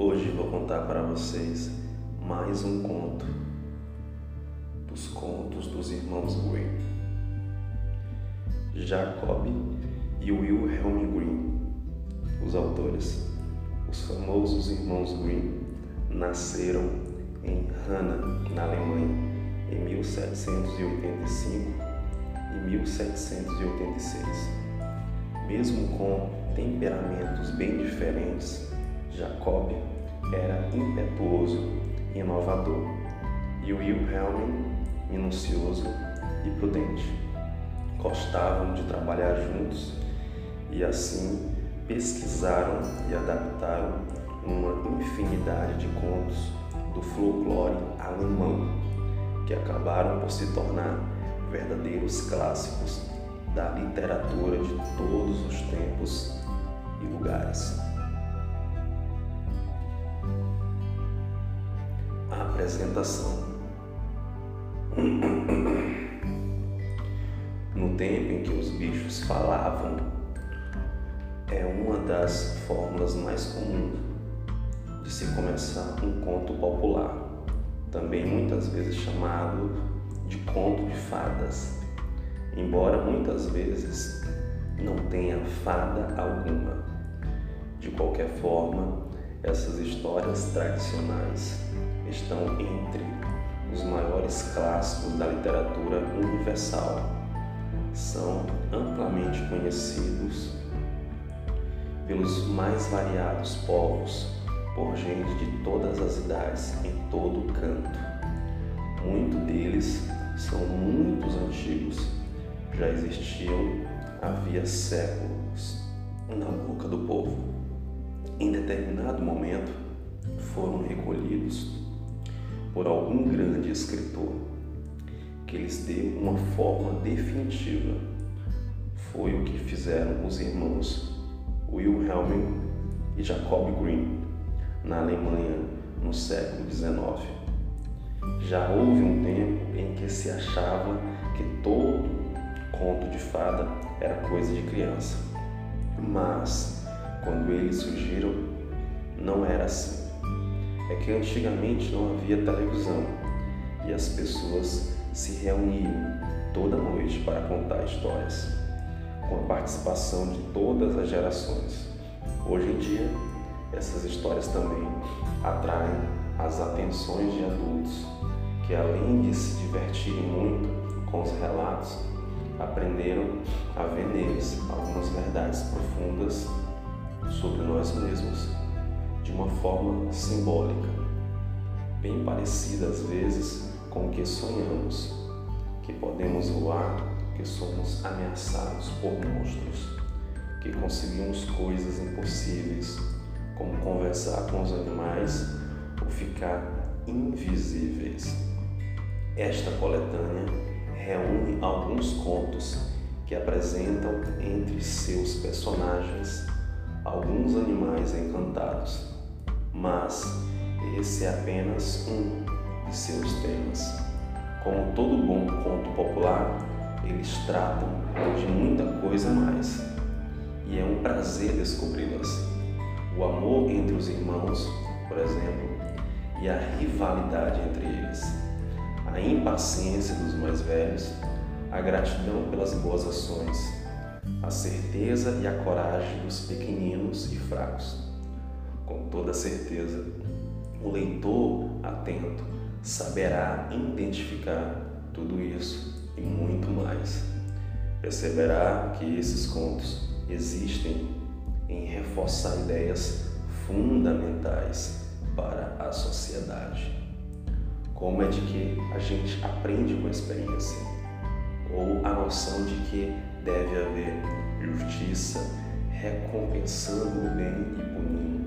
Hoje vou contar para vocês mais um conto dos contos dos irmãos Grimm. Jacob e Wilhelm Grimm, os autores. Os famosos irmãos Grimm nasceram em Hanna, na Alemanha, em 1785 e 1786. Mesmo com temperamentos bem diferentes, Jacob era impetuoso e inovador, e Wilhelm minucioso e prudente. Gostavam de trabalhar juntos e assim pesquisaram e adaptaram uma infinidade de contos do folclore alemão que acabaram por se tornar verdadeiros clássicos da literatura de todos os tempos e lugares. Apresentação. No tempo em que os bichos falavam, é uma das fórmulas mais comuns de se começar um conto popular, também muitas vezes chamado de conto de fadas, embora muitas vezes não tenha fada alguma. De qualquer forma, essas histórias tradicionais estão entre os maiores clássicos da literatura universal. São amplamente conhecidos pelos mais variados povos, por gente de todas as idades, em todo canto. Muitos deles são muitos antigos, já existiam havia séculos na boca do povo. Em determinado momento, foram recolhidos por algum grande escritor que lhes deu uma forma definitiva. Foi o que fizeram os irmãos Wilhelm e Jacob Grimm na Alemanha no século XIX. Já houve um tempo em que se achava que todo conto de fada era coisa de criança, mas quando eles surgiram não era assim é que antigamente não havia televisão e as pessoas se reuniam toda noite para contar histórias, com a participação de todas as gerações. Hoje em dia, essas histórias também atraem as atenções de adultos que, além de se divertirem muito com os relatos, aprenderam a ver neles algumas verdades profundas sobre nós mesmos de uma forma simbólica, bem parecida às vezes com o que sonhamos, que podemos voar, que somos ameaçados por monstros, que conseguimos coisas impossíveis, como conversar com os animais ou ficar invisíveis. Esta coletânea reúne alguns contos que apresentam entre seus personagens alguns animais encantados mas esse é apenas um de seus temas. Como todo bom conto popular, eles tratam de muita coisa mais, e é um prazer descobri-las. O amor entre os irmãos, por exemplo, e a rivalidade entre eles, a impaciência dos mais velhos, a gratidão pelas boas ações, a certeza e a coragem dos pequeninos e fracos com toda certeza, o leitor atento saberá identificar tudo isso e muito mais. Perceberá que esses contos existem em reforçar ideias fundamentais para a sociedade. Como é de que a gente aprende com a experiência, ou a noção de que deve haver justiça recompensando o bem e punindo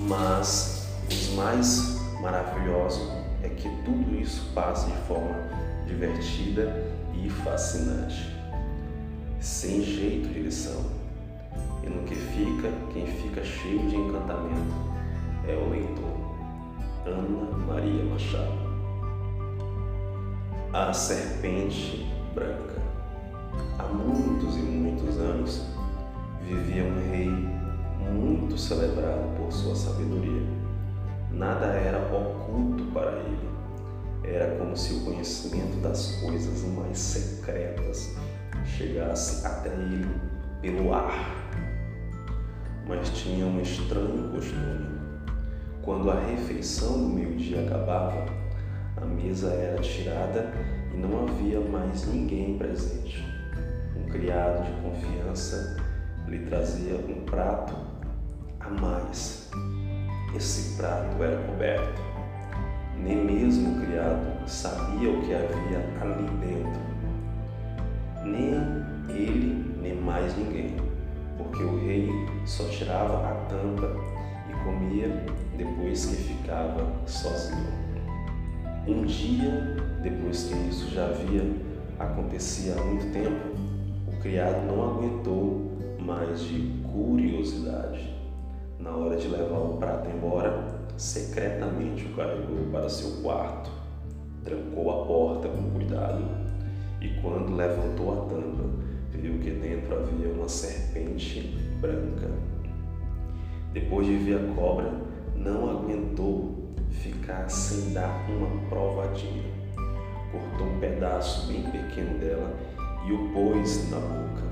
mas os mais maravilhosos é que tudo isso passa de forma divertida e fascinante, sem jeito de lição. E no que fica, quem fica cheio de encantamento é o leitor. Ana Maria Machado. A Serpente Branca. Há muitos e muitos anos vivia um rei muito celebrado por sua sabedoria. Nada era oculto para ele. Era como se o conhecimento das coisas mais secretas chegasse até ele pelo ar. Mas tinha um estranho costume. Quando a refeição do meio-dia acabava, a mesa era tirada e não havia mais ninguém presente. Um criado de confiança lhe trazia um prato mais. Esse prato era coberto. Nem mesmo o criado sabia o que havia ali dentro. Nem ele, nem mais ninguém, porque o rei só tirava a tampa e comia depois que ficava sozinho. Um dia, depois que isso já havia acontecia há muito tempo, o criado não aguentou mais de curiosidade. Na hora de levar o prato embora, secretamente o carregou para seu quarto, trancou a porta com cuidado e, quando levantou a tampa, viu que dentro havia uma serpente branca. Depois de ver a cobra, não aguentou ficar sem dar uma provadinha. Cortou um pedaço bem pequeno dela e o pôs na boca.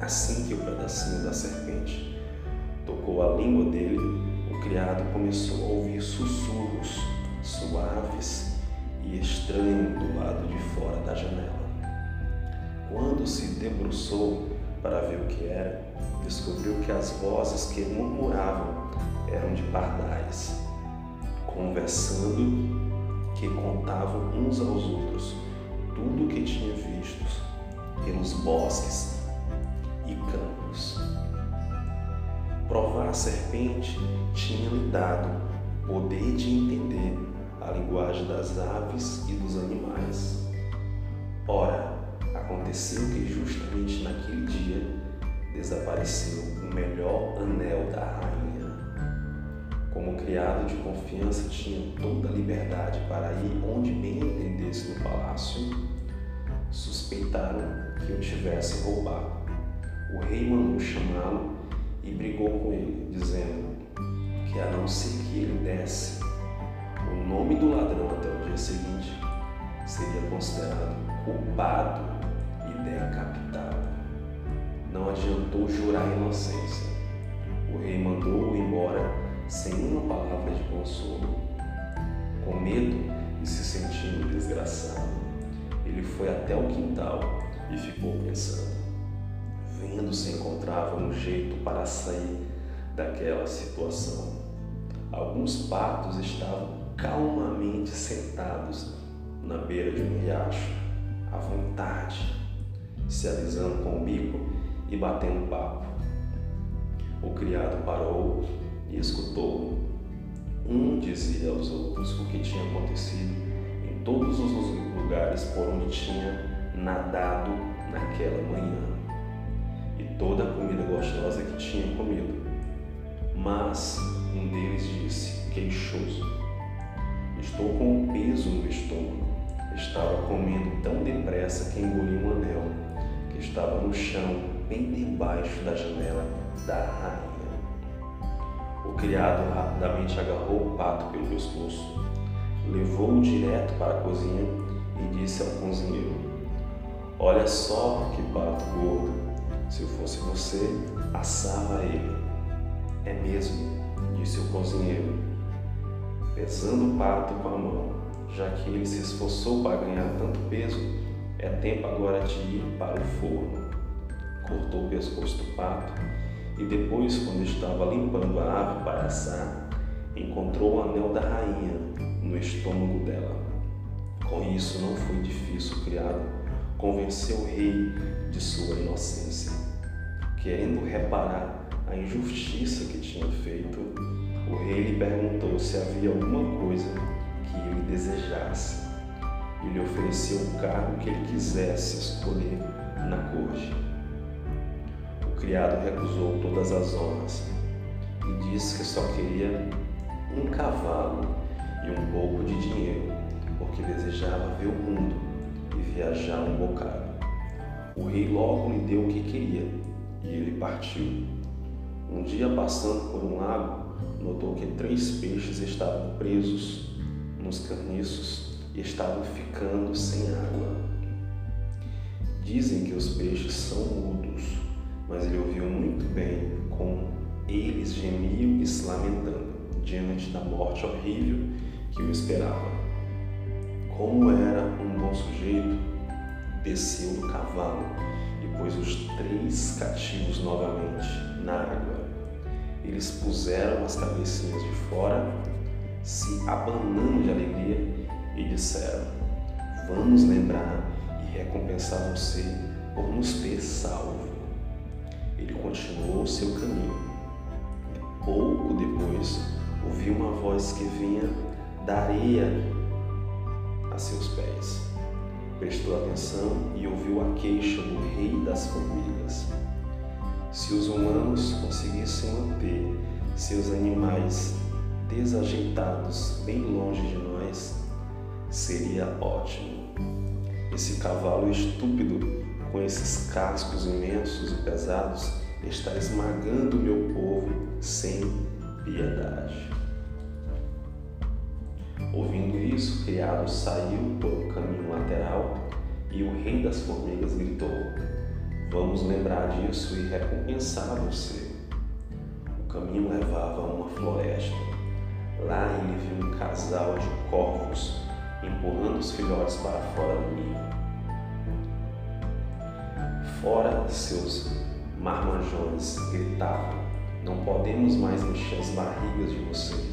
Assim que o pedacinho da serpente tocou a língua dele, o criado começou a ouvir sussurros suaves e estranhos do lado de fora da janela. Quando se debruçou para ver o que era, descobriu que as vozes que murmuravam eram de pardais, conversando que contavam uns aos outros tudo o que tinha visto pelos bosques e campos. Provar a serpente tinha lhe dado o poder de entender a linguagem das aves e dos animais. Ora, aconteceu que justamente naquele dia desapareceu o melhor anel da rainha. Como criado de confiança, tinha toda a liberdade para ir onde bem entendesse no palácio. Suspeitaram que o tivesse roubado. O rei mandou chamá-lo e brigou com ele, dizendo que a não ser que ele desse o nome do ladrão até o dia seguinte, seria considerado culpado e decapitado. Não adiantou jurar inocência. O rei mandou-o embora sem uma palavra de consolo. Com medo e se sentindo desgraçado, ele foi até o quintal e ficou pensando. Vendo se encontrava um jeito para sair daquela situação. Alguns patos estavam calmamente sentados na beira de um riacho, à vontade, se alisando com o bico e batendo papo. O criado parou e escutou. Um dizia aos outros o que tinha acontecido em todos os lugares por onde tinha nadado naquela manhã e toda a comida gostosa que tinha comido. Mas um deles disse, queixoso: Estou com um peso no estômago. Estava comendo tão depressa que engoli um anel que estava no chão, bem debaixo da janela da rainha. O criado rapidamente agarrou o pato pelo pescoço, levou-o direto para a cozinha e disse ao cozinheiro: Olha só que pato gordo. Se eu fosse você, assava ele. É mesmo, disse o cozinheiro, pesando o pato com a mão, já que ele se esforçou para ganhar tanto peso, é tempo agora de ir para o forno. Cortou o pescoço do pato e depois, quando estava limpando a ave para assar, encontrou o anel da rainha no estômago dela. Com isso, não foi difícil o criado convencer o rei de sua inocência. Querendo reparar a injustiça que tinha feito, o rei lhe perguntou se havia alguma coisa que ele desejasse. E lhe ofereceu o cargo que ele quisesse escolher na corte. Criado recusou todas as honras e disse que só queria um cavalo e um pouco de dinheiro, porque desejava ver o mundo e viajar um bocado. O rei logo lhe deu o que queria e ele partiu. Um dia, passando por um lago, notou que três peixes estavam presos nos caniços e estavam ficando sem água. Dizem que os peixes são mudos, mas ele ouviu muito bem como eles gemiam e se lamentando diante da morte horrível que o esperava. Como era um bom sujeito, desceu do cavalo e pôs os três cativos novamente na água. Eles puseram as cabecinhas de fora, se abanando de alegria, e disseram: Vamos lembrar e recompensar você por nos ter salvo. Ele continuou seu caminho. Pouco depois, ouviu uma voz que vinha da areia a seus pés. Prestou atenção e ouviu a queixa do rei das formigas. Se os humanos conseguissem manter seus animais desajeitados bem longe de nós, seria ótimo. Esse cavalo estúpido, com esses cascos imensos e pesados, está esmagando meu povo sem piedade. Ouvindo isso, o criado saiu um caminho lateral e o rei das formigas gritou: Vamos lembrar disso e recompensar você. O caminho levava a uma floresta. Lá ele viu um casal de corvos empurrando os filhotes para fora do ninho. Fora, seus marmanjões gritavam: Não podemos mais encher as barrigas de vocês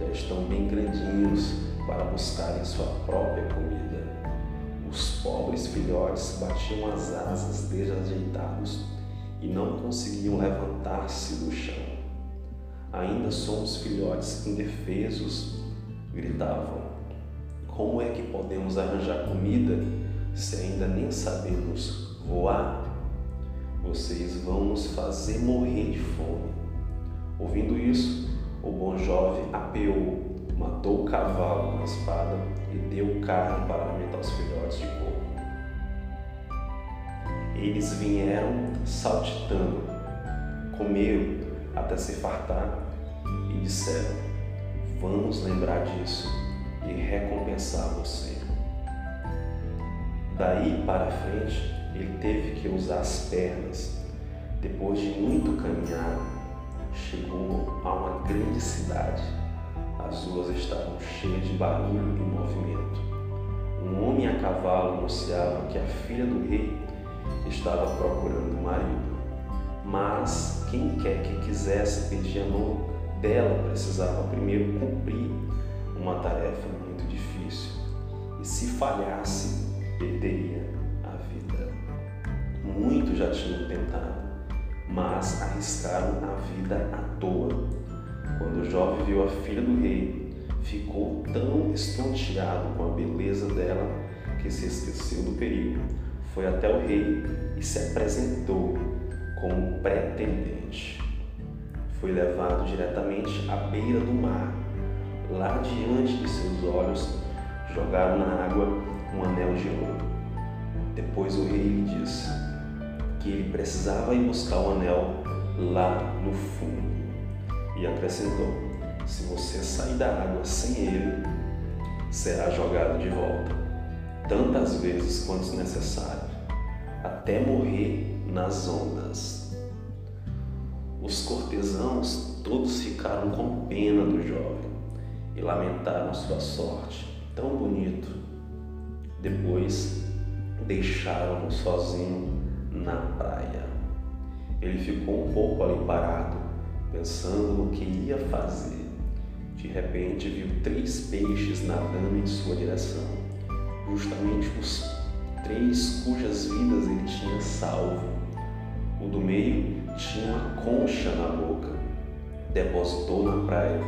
já estão bem grandinhos para buscarem sua própria comida. Os pobres filhotes batiam as asas desajeitados e não conseguiam levantar-se do chão. Ainda somos filhotes indefesos, gritavam. Como é que podemos arranjar comida se ainda nem sabemos voar? Vocês vão nos fazer morrer de fome. Ouvindo isso, o bom jovem apeou, matou o cavalo com a espada e deu carne para alimentar os filhotes de porco. Eles vieram saltitando, comeram até se fartar e disseram: Vamos lembrar disso e recompensar você. Daí para frente, ele teve que usar as pernas. Depois de muito caminhar, chegou a uma grande cidade. As ruas estavam cheias de barulho e movimento. Um homem a cavalo anunciava que a filha do rei estava procurando um marido. Mas quem quer que quisesse pedir a mão dela precisava primeiro cumprir uma tarefa muito difícil. E se falhasse, perderia a vida. Muitos já tinham tentado, mas arriscaram a vida à toa. Quando jovem viu a filha do rei, ficou tão estonteado com a beleza dela que se esqueceu do perigo. Foi até o rei e se apresentou como pretendente. Foi levado diretamente à beira do mar. Lá diante de seus olhos, jogaram na água um anel de ouro. Depois o rei lhe disse: que ele precisava ir buscar o anel lá no fundo. E acrescentou: se você sair da água sem ele, será jogado de volta, tantas vezes quanto necessário, até morrer nas ondas. Os cortesãos todos ficaram com pena do jovem e lamentaram sua sorte, tão bonito. Depois deixaram-no sozinho na praia. Ele ficou um pouco ali parado, pensando no que ia fazer. De repente viu três peixes nadando em sua direção, justamente os três cujas vidas ele tinha salvo. O do meio tinha uma concha na boca. Depositou na praia,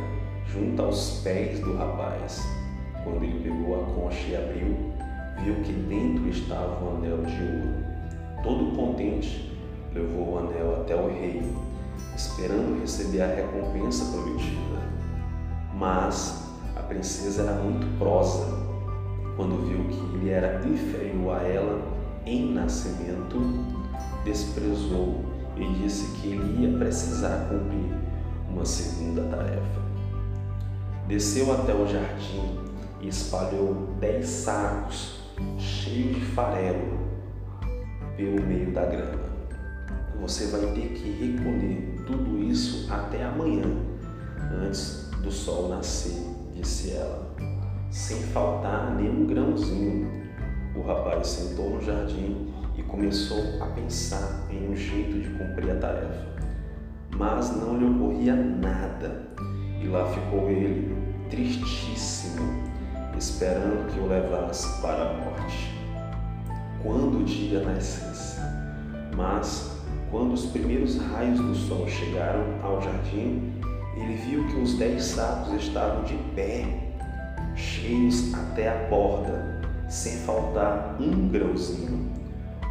junto aos pés do rapaz. Quando ele pegou a concha e abriu, viu que dentro estava um anel de ouro todo contente, levou o anel até o rei, esperando receber a recompensa prometida. Mas a princesa era muito prosa. Quando viu que ele era inferior a ela em nascimento, desprezou e disse que ele ia precisar cumprir uma segunda tarefa. Desceu até o jardim e espalhou dez sacos cheios de farelo pelo meio da grama. Você vai ter que recolher tudo isso até amanhã, antes do sol nascer, disse ela, sem faltar nenhum grãozinho. O rapaz sentou no jardim e começou a pensar em um jeito de cumprir a tarefa. Mas não lhe ocorria nada, e lá ficou ele, tristíssimo, esperando que o levasse para a morte. Quando o dia nascesse, mas quando os primeiros raios do sol chegaram ao jardim, ele viu que os dez sacos estavam de pé, cheios até a borda, sem faltar um grãozinho.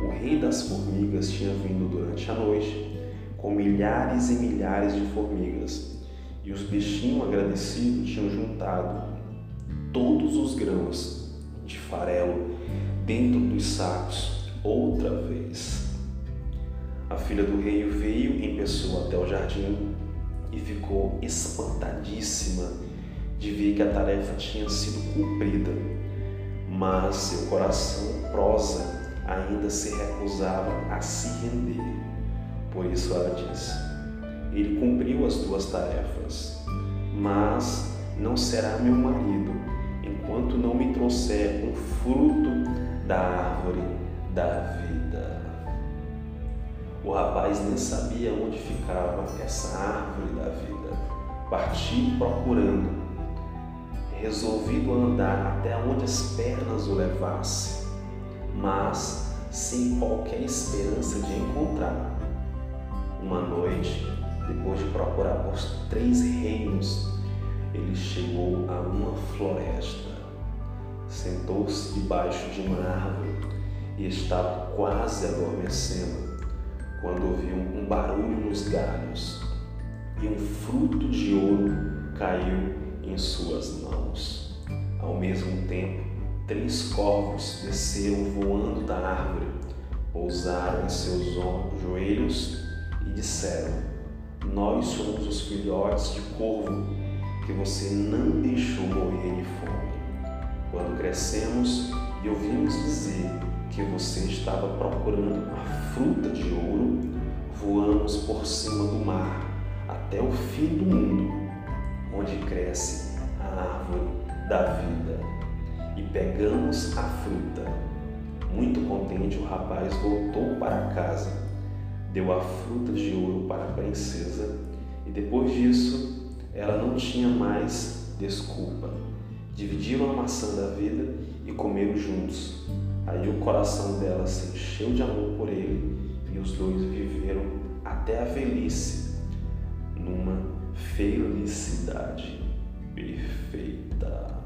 O rei das formigas tinha vindo durante a noite, com milhares e milhares de formigas, e os bichinhos agradecidos tinham juntado todos os grãos de farelo dentro dos sacos outra vez. A filha do rei veio em pessoa até o jardim e ficou espantadíssima de ver que a tarefa tinha sido cumprida, mas seu coração prosa ainda se recusava a se render. Por isso ela disse: Ele cumpriu as duas tarefas, mas não será meu marido enquanto não me trouxer um fruto da árvore da vida. O rapaz nem sabia onde ficava essa árvore da vida. Partiu procurando, resolvido andar até onde as pernas o levassem, mas sem qualquer esperança de encontrar. Uma noite, depois de procurar por três reinos, ele chegou a uma floresta. Sentou-se debaixo de uma árvore e estava quase adormecendo quando ouviu um barulho nos galhos e um fruto de ouro caiu em suas mãos. Ao mesmo tempo, três corvos desceram voando da árvore, pousaram em seus joelhos e disseram: Nós somos os filhotes de corvo que você não deixou morrer de fome. Quando crescemos e ouvimos dizer que você estava procurando a fruta de ouro, voamos por cima do mar até o fim do mundo, onde cresce a árvore da vida, e pegamos a fruta. Muito contente, o rapaz voltou para casa, deu a fruta de ouro para a princesa e depois disso ela não tinha mais desculpa. Dividiram a maçã da vida e comeram juntos. Aí o coração dela se encheu de amor por ele e os dois viveram até a velhice, numa felicidade perfeita.